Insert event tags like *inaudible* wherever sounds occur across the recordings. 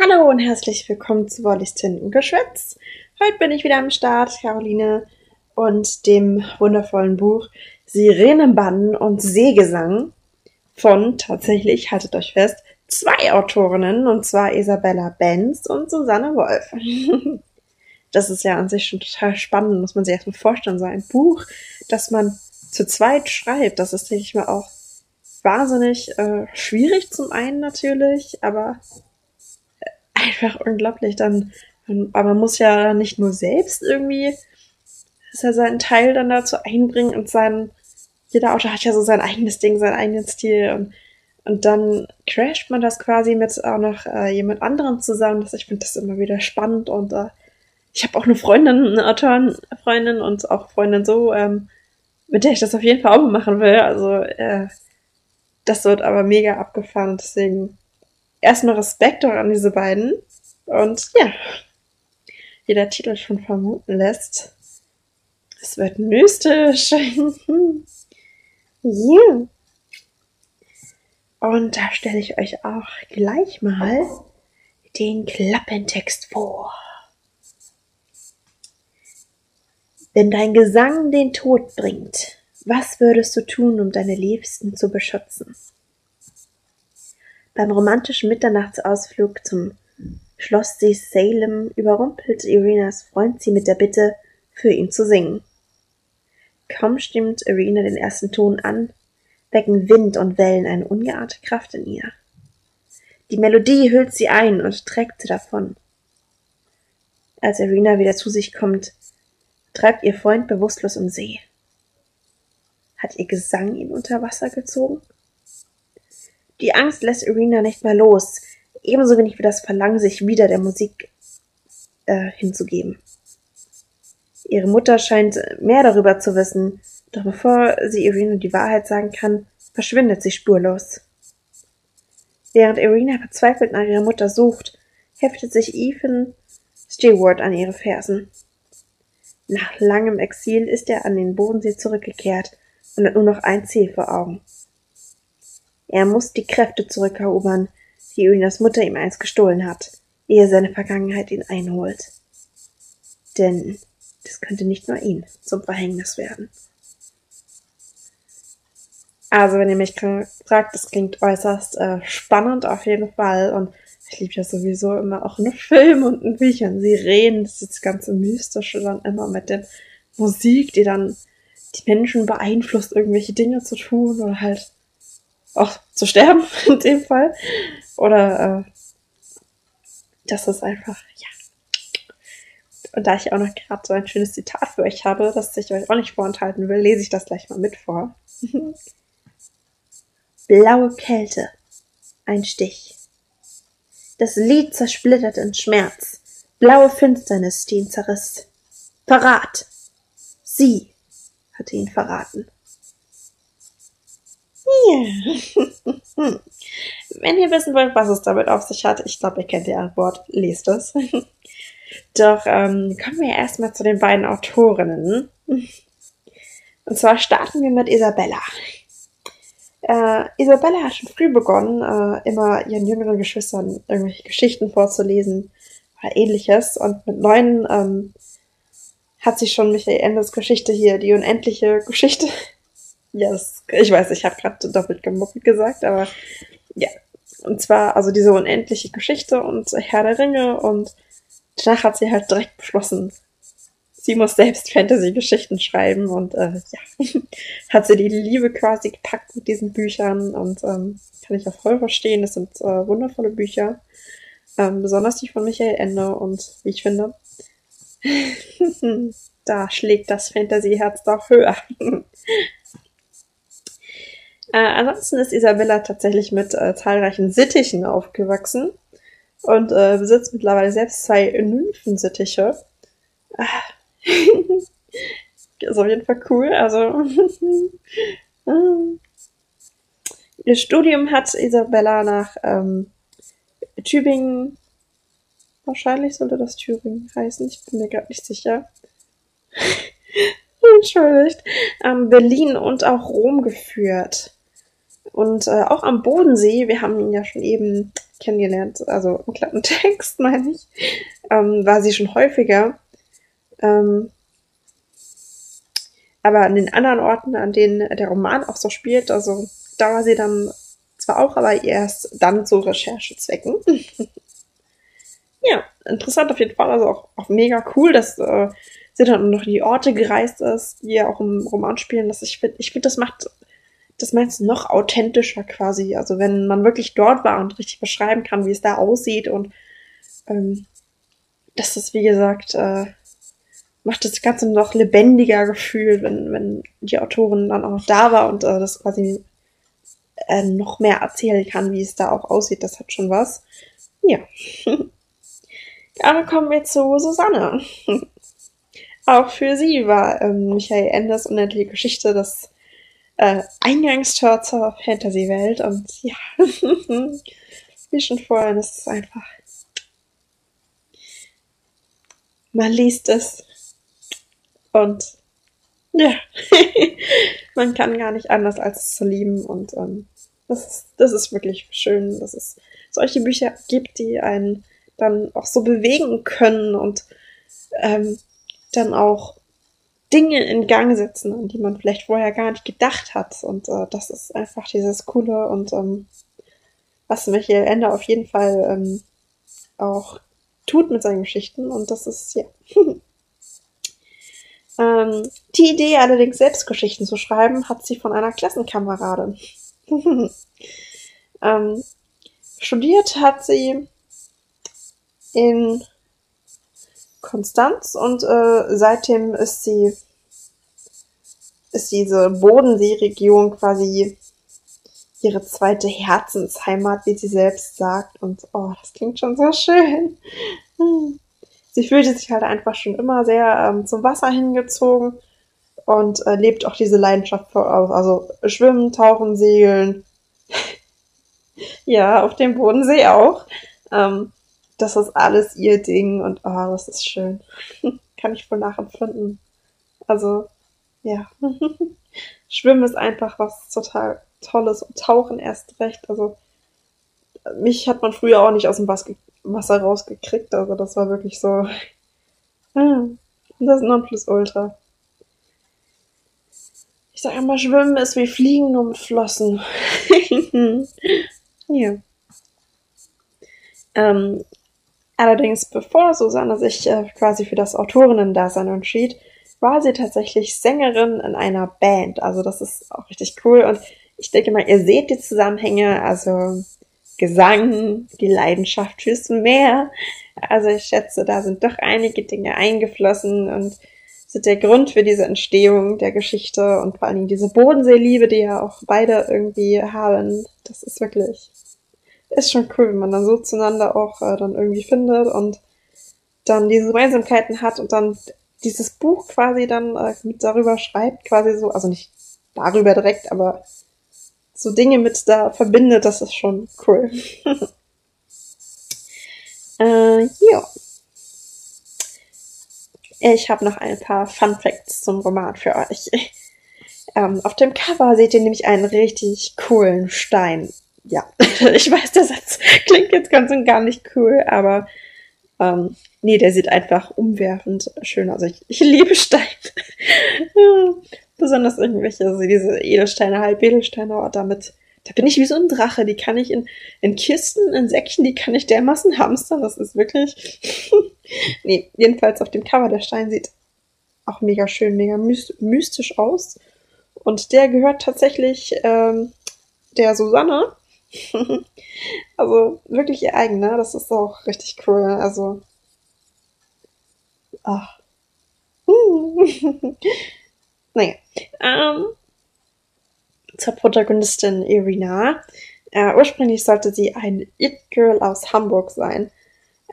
Hallo und herzlich willkommen zu Wollis Tintengeschwätz. Heute bin ich wieder am Start, Caroline, und dem wundervollen Buch Sirenenbannen und Seegesang von tatsächlich, haltet euch fest, zwei Autorinnen, und zwar Isabella Benz und Susanne Wolf. *laughs* Das ist ja an sich schon total spannend, muss man sich erstmal vorstellen. So ein Buch, das man zu zweit schreibt, das ist, denke ich mal, auch wahnsinnig äh, schwierig zum einen natürlich, aber einfach unglaublich. Dann, aber man muss ja nicht nur selbst irgendwie ist ja seinen Teil dann dazu einbringen und sein, jeder Autor hat ja so sein eigenes Ding, seinen eigenen Stil und, und dann crasht man das quasi mit auch noch äh, jemand anderem zusammen. Das, ich finde das immer wieder spannend und äh, ich habe auch eine Freundin, eine Autorenfreundin und auch Freundin so, ähm, mit der ich das auf jeden Fall auch machen will. Also äh, das wird aber mega abgefahren deswegen erstmal Respekt auch an diese beiden. Und ja, wie der Titel schon vermuten lässt, es wird mystisch. *laughs* yeah. Und da stelle ich euch auch gleich mal den Klappentext vor. Wenn dein Gesang den Tod bringt, was würdest du tun, um deine Liebsten zu beschützen? Beim romantischen Mitternachtsausflug zum Schlosssee Salem überrumpelt Irenas Freund sie mit der Bitte, für ihn zu singen. Kaum stimmt Irina den ersten Ton an, wecken Wind und Wellen eine ungeahnte Kraft in ihr. Die Melodie hüllt sie ein und trägt sie davon. Als Irina wieder zu sich kommt, treibt ihr Freund bewusstlos im See. Hat ihr Gesang ihn unter Wasser gezogen? Die Angst lässt Irina nicht mehr los, ebenso wenig wie das Verlangen, sich wieder der Musik äh, hinzugeben. Ihre Mutter scheint mehr darüber zu wissen, doch bevor sie Irina die Wahrheit sagen kann, verschwindet sie spurlos. Während Irina verzweifelt nach ihrer Mutter sucht, heftet sich Ethan Stewart an ihre Fersen. Nach langem Exil ist er an den Bodensee zurückgekehrt und hat nur noch ein Ziel vor Augen. Er muss die Kräfte zurückerobern, die Irinas Mutter ihm einst gestohlen hat, ehe seine Vergangenheit ihn einholt. Denn das könnte nicht nur ihn zum Verhängnis werden. Also, wenn ihr mich fragt, das klingt äußerst äh, spannend auf jeden Fall und ich liebe ja sowieso immer auch in *laughs* Filmen und in Büchern. Sie reden, das ist das ganze Mystische dann immer mit der Musik, die dann die Menschen beeinflusst, irgendwelche Dinge zu tun oder halt auch zu sterben *laughs* in dem Fall. Oder äh, das ist einfach, ja. Und da ich auch noch gerade so ein schönes Zitat für euch habe, das ich euch auch nicht vorenthalten will, lese ich das gleich mal mit vor. *laughs* Blaue Kälte. Ein Stich. Das Lied zersplittert in Schmerz. Blaue Finsternis, die ihn zerriss. Verrat. Sie hatte ihn verraten. *laughs* Wenn ihr wissen wollt, was es damit auf sich hat, ich glaube, ihr kennt die Antwort, lest es. *laughs* Doch ähm, kommen wir erstmal zu den beiden Autorinnen. Und zwar starten wir mit Isabella. Äh, Isabella hat schon früh begonnen, äh, immer ihren jüngeren Geschwistern irgendwelche Geschichten vorzulesen oder ähnliches. Und mit neun ähm, hat sie schon Michael Endes Geschichte hier, die unendliche Geschichte. *laughs* ja, das, ich weiß, ich habe gerade doppelt gemuppelt gesagt, aber ja. Und zwar also diese unendliche Geschichte und Herr der Ringe und danach hat sie halt direkt beschlossen, sie muss selbst Fantasy-Geschichten schreiben und äh, ja, *laughs* hat sie die Liebe quasi gepackt mit diesen Büchern und ähm, kann ich auch voll verstehen. Das sind äh, wundervolle Bücher, ähm, besonders die von Michael Ende und wie ich finde, *laughs* da schlägt das Fantasy-Herz doch höher. *laughs* äh, ansonsten ist Isabella tatsächlich mit äh, zahlreichen Sittichen aufgewachsen und äh, besitzt mittlerweile selbst zwei Nymphensittiche. *laughs* Ist auf jeden Fall cool. Also *laughs* ihr Studium hat Isabella nach ähm, Tübingen, wahrscheinlich sollte das Thüringen heißen, ich bin mir gerade nicht sicher. *laughs* Entschuldigt. Ähm, Berlin und auch Rom geführt. Und äh, auch am Bodensee, wir haben ihn ja schon eben kennengelernt, also im Klappentext *laughs* meine ich, ähm, war sie schon häufiger. Ähm, aber an den anderen Orten, an denen der Roman auch so spielt, also da war sie dann zwar auch, aber erst dann zu Recherchezwecken. *laughs* ja, interessant auf jeden Fall, also auch, auch mega cool, dass äh, sie dann noch die Orte gereist ist, die ja auch im Roman spielen. Dass ich finde, ich finde, das macht das meinst noch authentischer quasi. Also wenn man wirklich dort war und richtig beschreiben kann, wie es da aussieht und ähm, das ist, wie gesagt, äh, macht das Ganze noch lebendiger gefühlt, wenn, wenn die Autorin dann auch da war und äh, das quasi äh, noch mehr erzählen kann, wie es da auch aussieht. Das hat schon was. Ja. *laughs* Aber kommen wir zu Susanne. *laughs* auch für sie war ähm, Michael Enders unendliche Geschichte das äh, Eingangstor zur Fantasy-Welt und ja, *laughs* wie schon vorhin, es ist einfach, man liest es und ja, *laughs* man kann gar nicht anders als es zu lieben und ähm, das ist, das ist wirklich schön, dass es solche Bücher gibt, die einen dann auch so bewegen können und ähm, dann auch Dinge in Gang setzen, an die man vielleicht vorher gar nicht gedacht hat. Und äh, das ist einfach dieses Coole und ähm, was Michael Ende auf jeden Fall ähm, auch tut mit seinen Geschichten. Und das ist, ja. *laughs* ähm, die Idee, allerdings selbst Geschichten zu schreiben, hat sie von einer Klassenkameradin. *laughs* ähm, studiert hat sie in Konstanz und äh, seitdem ist sie ist diese Bodenseeregion quasi ihre zweite Herzensheimat, wie sie selbst sagt. Und oh, das klingt schon so schön. Sie fühlte sich halt einfach schon immer sehr ähm, zum Wasser hingezogen und äh, lebt auch diese Leidenschaft vor, also Schwimmen, Tauchen, Segeln. *laughs* ja, auf dem Bodensee auch. Ähm, das ist alles ihr Ding und oh, das ist schön. *laughs* Kann ich voll nachempfinden. Also, ja. *laughs* Schwimmen ist einfach was total Tolles und Tauchen erst recht. Also, mich hat man früher auch nicht aus dem Wasser rausgekriegt. Also, das war wirklich so. *laughs* Das Nonplusultra. Ich sag immer, Schwimmen ist wie Fliegen nur mit Flossen. ja. Ähm, Allerdings, bevor Susanne sich äh, quasi für das Autorinnen-Dasein entschied, war sie tatsächlich Sängerin in einer Band. Also das ist auch richtig cool. Und ich denke mal, ihr seht die Zusammenhänge. Also Gesang, die Leidenschaft fürs Meer. Also ich schätze, da sind doch einige Dinge eingeflossen und sind der Grund für diese Entstehung der Geschichte und vor allen Dingen diese Bodenseeliebe, die ja auch beide irgendwie haben. Das ist wirklich ist schon cool, wenn man dann so zueinander auch äh, dann irgendwie findet und dann diese Gemeinsamkeiten hat und dann dieses Buch quasi dann äh, mit darüber schreibt, quasi so, also nicht darüber direkt, aber so Dinge mit da verbindet, das ist schon cool. *laughs* äh, ja. Ich habe noch ein paar Fun Facts zum Roman für euch. *laughs* ähm, auf dem Cover seht ihr nämlich einen richtig coolen Stein ja, *laughs* ich weiß, der Satz klingt jetzt ganz und gar nicht cool, aber ähm, nee, der sieht einfach umwerfend schön aus. Ich, ich liebe Steine. *laughs* Besonders irgendwelche, also diese Edelsteine, Halbedelsteine, oh, damit, da bin ich wie so ein Drache. Die kann ich in, in Kisten, in Säckchen, die kann ich dermaßen hamstern. Das ist wirklich. *laughs* nee, jedenfalls auf dem Cover der Stein sieht auch mega schön, mega mystisch aus. Und der gehört tatsächlich ähm, der Susanne. *laughs* also wirklich ihr eigen, ne? Das ist auch richtig cool. Also. Ach. *laughs* naja. Ähm, zur Protagonistin Irina. Äh, ursprünglich sollte sie ein It-Girl aus Hamburg sein.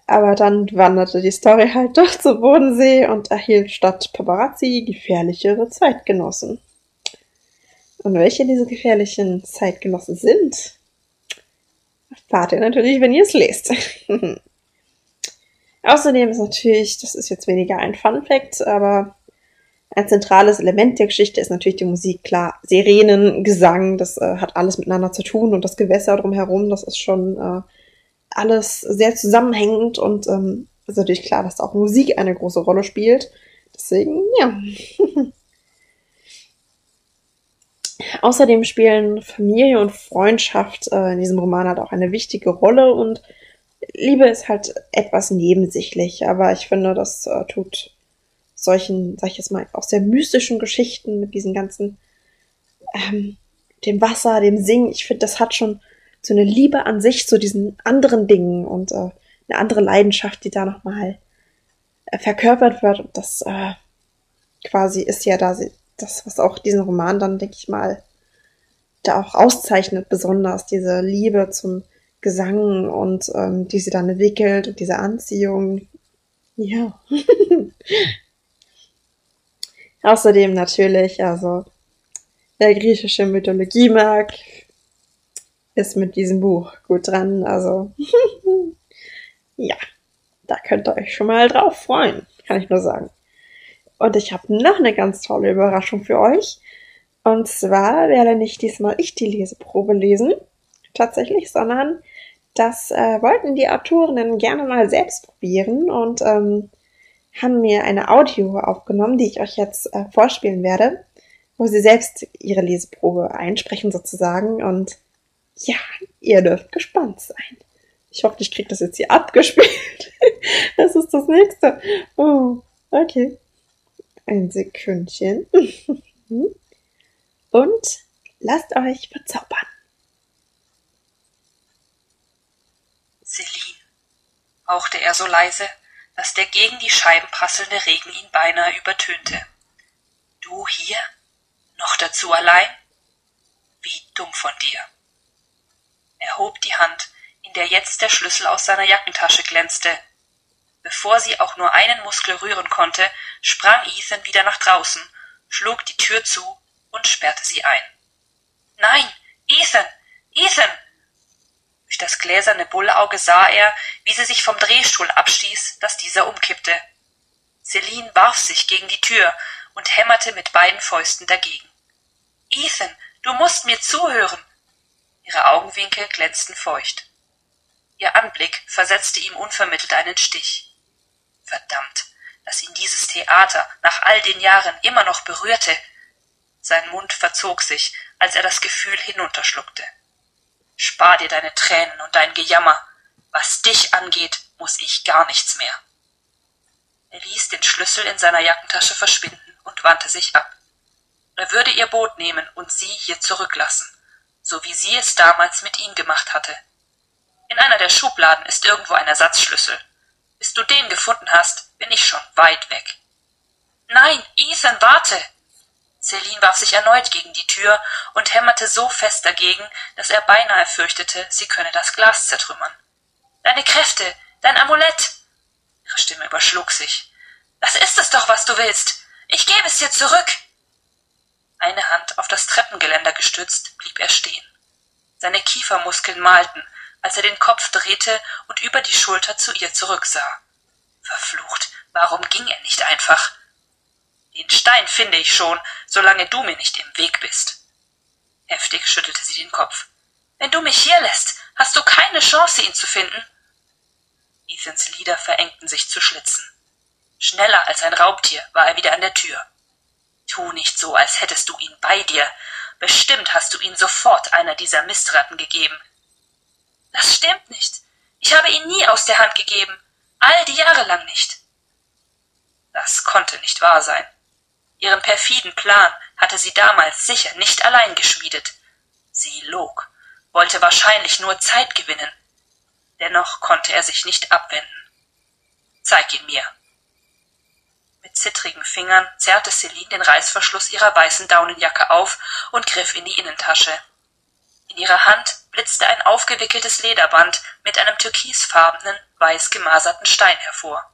Aber dann wanderte die Story halt doch zu Bodensee und erhielt statt Paparazzi gefährlichere Zeitgenossen. Und welche diese gefährlichen Zeitgenossen sind, erfahrt ihr natürlich, wenn ihr es lest. *laughs* Außerdem ist natürlich, das ist jetzt weniger ein Fun Fact, aber ein zentrales Element der Geschichte ist natürlich die Musik. Klar, Sirenen, Gesang, das äh, hat alles miteinander zu tun und das Gewässer drumherum, das ist schon äh, alles sehr zusammenhängend und ähm, ist natürlich klar, dass auch Musik eine große Rolle spielt. Deswegen, ja. *laughs* Außerdem spielen Familie und Freundschaft äh, in diesem Roman halt auch eine wichtige Rolle und Liebe ist halt etwas nebensächlich, aber ich finde, das äh, tut solchen, sag ich jetzt mal, auch sehr mystischen Geschichten mit diesen ganzen, ähm, dem Wasser, dem Singen, ich finde, das hat schon so eine Liebe an sich zu diesen anderen Dingen und äh, eine andere Leidenschaft, die da nochmal äh, verkörpert wird. Und das äh, quasi ist ja da das, was auch diesen Roman dann, denke ich mal, da auch auszeichnet, besonders diese Liebe zum Gesang und ähm, die sie dann entwickelt und diese Anziehung. Ja. *laughs* Außerdem natürlich, also wer griechische Mythologie mag, ist mit diesem Buch gut dran. Also *laughs* ja, da könnt ihr euch schon mal drauf freuen, kann ich nur sagen. Und ich habe noch eine ganz tolle Überraschung für euch. Und zwar werde nicht diesmal ich die Leseprobe lesen, tatsächlich, sondern das äh, wollten die Autorinnen gerne mal selbst probieren und ähm, haben mir eine Audio aufgenommen, die ich euch jetzt äh, vorspielen werde, wo sie selbst ihre Leseprobe einsprechen sozusagen. Und ja, ihr dürft gespannt sein. Ich hoffe, ich kriege das jetzt hier abgespielt. *laughs* das ist das nächste. Oh, okay. Ein Sekündchen. *laughs* Und lasst euch verzaubern. Celine, hauchte er so leise, dass der gegen die Scheiben prasselnde Regen ihn beinahe übertönte. Du hier? Noch dazu allein? Wie dumm von dir. Er hob die Hand, in der jetzt der Schlüssel aus seiner Jackentasche glänzte. Bevor sie auch nur einen Muskel rühren konnte, sprang Ethan wieder nach draußen, schlug die Tür zu und sperrte sie ein. Nein, Ethan, Ethan! Durch das gläserne Bullauge sah er, wie sie sich vom Drehstuhl abstieß, dass dieser umkippte. Celine warf sich gegen die Tür und hämmerte mit beiden Fäusten dagegen. Ethan, du musst mir zuhören. Ihre Augenwinkel glänzten feucht. Ihr Anblick versetzte ihm unvermittelt einen Stich. Verdammt, dass ihn dieses Theater nach all den Jahren immer noch berührte. Sein Mund verzog sich, als er das Gefühl hinunterschluckte. Spar dir deine Tränen und dein Gejammer. Was dich angeht, muss ich gar nichts mehr. Er ließ den Schlüssel in seiner Jackentasche verschwinden und wandte sich ab. Er würde ihr Boot nehmen und sie hier zurücklassen, so wie sie es damals mit ihm gemacht hatte. In einer der Schubladen ist irgendwo ein Ersatzschlüssel. Bis du den gefunden hast, bin ich schon weit weg. Nein, Ethan, warte! Celine warf sich erneut gegen die Tür und hämmerte so fest dagegen, dass er beinahe fürchtete, sie könne das Glas zertrümmern. Deine Kräfte, dein Amulett! Ihre Stimme überschlug sich. Das ist es doch, was du willst. Ich gebe es dir zurück. Eine Hand auf das Treppengeländer gestützt, blieb er stehen. Seine Kiefermuskeln malten, als er den Kopf drehte und über die Schulter zu ihr zurücksah. Verflucht, warum ging er nicht einfach? Den Stein finde ich schon, solange du mir nicht im Weg bist. Heftig schüttelte sie den Kopf. Wenn du mich hier lässt, hast du keine Chance, ihn zu finden. Ethans Lider verengten sich zu Schlitzen. Schneller als ein Raubtier war er wieder an der Tür. Tu nicht so, als hättest du ihn bei dir. Bestimmt hast du ihn sofort einer dieser Mistratten gegeben, das stimmt nicht. Ich habe ihn nie aus der Hand gegeben. All die Jahre lang nicht. Das konnte nicht wahr sein. Ihren perfiden Plan hatte sie damals sicher nicht allein geschmiedet. Sie log, wollte wahrscheinlich nur Zeit gewinnen. Dennoch konnte er sich nicht abwenden. Zeig ihn mir. Mit zittrigen Fingern zerrte Celine den Reißverschluss ihrer weißen Daunenjacke auf und griff in die Innentasche. In ihrer Hand blitzte ein aufgewickeltes Lederband mit einem türkisfarbenen, weiß gemaserten Stein hervor.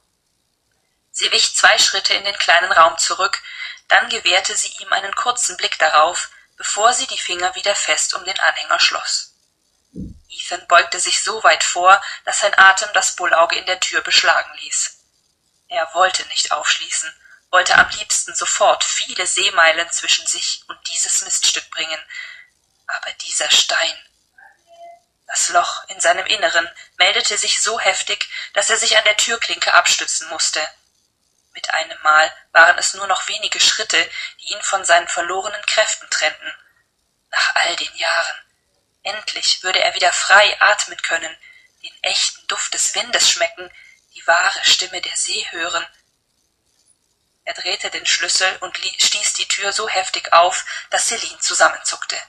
Sie wich zwei Schritte in den kleinen Raum zurück, dann gewährte sie ihm einen kurzen Blick darauf, bevor sie die Finger wieder fest um den Anhänger schloss. Ethan beugte sich so weit vor, dass sein Atem das Bullauge in der Tür beschlagen ließ. Er wollte nicht aufschließen, wollte am liebsten sofort viele Seemeilen zwischen sich und dieses Miststück bringen, aber dieser Stein, Das Loch in seinem Inneren meldete sich so heftig, dass er sich an der Türklinke abstützen musste. Mit einem Mal waren es nur noch wenige Schritte, die ihn von seinen verlorenen Kräften trennten. Nach all den Jahren. Endlich würde er wieder frei atmen können, den echten Duft des Windes schmecken, die wahre Stimme der See hören. Er drehte den Schlüssel und stieß die Tür so heftig auf, dass Celine zusammenzuckte.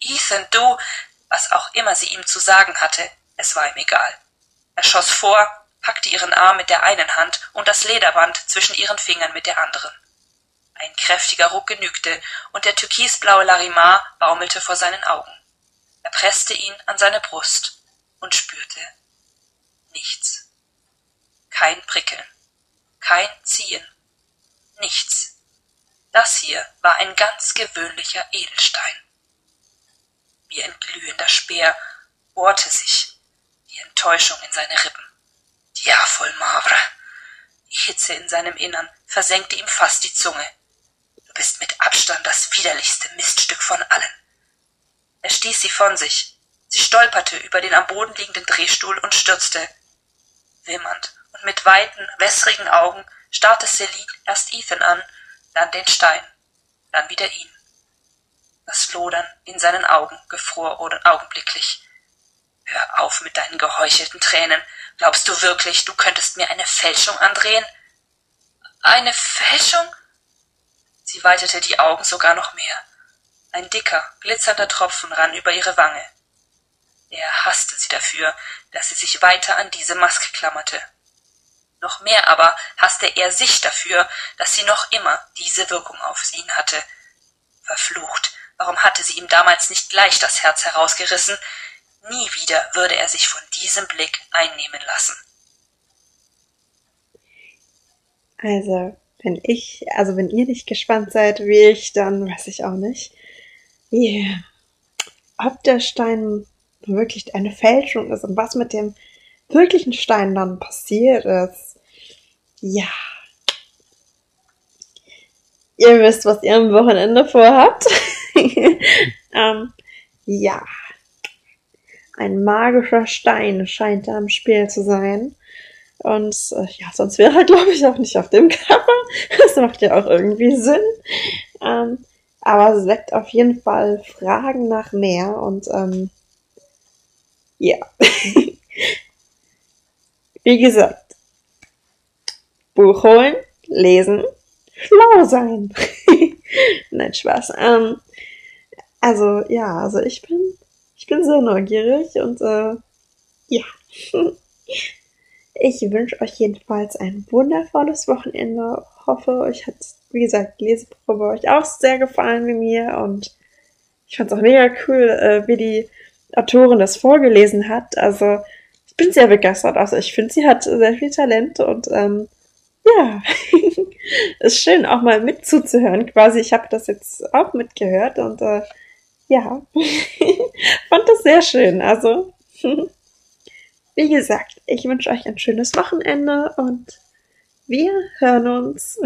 Ethan, du, was auch immer sie ihm zu sagen hatte, es war ihm egal. Er schoss vor, packte ihren Arm mit der einen Hand und das Lederband zwischen ihren Fingern mit der anderen. Ein kräftiger Ruck genügte, und der türkisblaue Larimar baumelte vor seinen Augen. Er presste ihn an seine Brust und spürte nichts. Kein Prickeln, kein Ziehen, nichts. Das hier war ein ganz gewöhnlicher Edelstein. Wie ein glühender Speer bohrte sich die Enttäuschung in seine Rippen. Diafol Mavre. Die Hitze in seinem Innern versenkte ihm fast die Zunge. Du bist mit Abstand das widerlichste Miststück von allen. Er stieß sie von sich. Sie stolperte über den am Boden liegenden Drehstuhl und stürzte. Wimmernd und mit weiten, wässrigen Augen starrte Celine erst Ethan an, dann den Stein, dann wieder ihn. Das Lodern in seinen Augen gefror augenblicklich. Hör auf mit deinen geheuchelten Tränen. Glaubst du wirklich, du könntest mir eine Fälschung andrehen? Eine Fälschung? Sie weitete die Augen sogar noch mehr. Ein dicker, glitzernder Tropfen rann über ihre Wange. Er hasste sie dafür, dass sie sich weiter an diese Maske klammerte. Noch mehr aber hasste er sich dafür, dass sie noch immer diese Wirkung auf ihn hatte. Verflucht, warum hatte sie ihm damals nicht gleich das Herz herausgerissen? Nie wieder würde er sich von diesem Blick einnehmen lassen. Also, wenn ich, also wenn ihr nicht gespannt seid wie ich, dann weiß ich auch nicht. Yeah. Ob der Stein wirklich eine Fälschung ist und was mit dem wirklichen Stein dann passiert ist. Ja. Ihr wisst, was ihr am Wochenende vorhabt. *laughs* *laughs* ähm, ja. Ein magischer Stein scheint da im Spiel zu sein. Und äh, ja, sonst wäre er, glaube ich, auch nicht auf dem Cover. *laughs* Das macht ja auch irgendwie Sinn. Ähm, aber es weckt auf jeden Fall Fragen nach mehr und ähm, ja. *laughs* Wie gesagt, Buch holen, lesen, schlau sein. Nein, Spaß. Ähm, also ja, also ich bin, ich bin sehr neugierig und äh, ja. *laughs* Ich wünsche euch jedenfalls ein wundervolles Wochenende. Hoffe, euch hat, wie gesagt, die Leseprobe euch auch sehr gefallen wie mir und ich fand es auch mega cool, äh, wie die Autorin das vorgelesen hat. Also ich bin sehr begeistert. Also ich finde, sie hat sehr viel Talent und ähm, ja, *laughs* ist schön auch mal mitzuzuhören. Quasi, ich habe das jetzt auch mitgehört und äh, ja, *laughs* fand das sehr schön. Also *laughs* wie gesagt, ich wünsche euch ein schönes Wochenende und wir hören uns.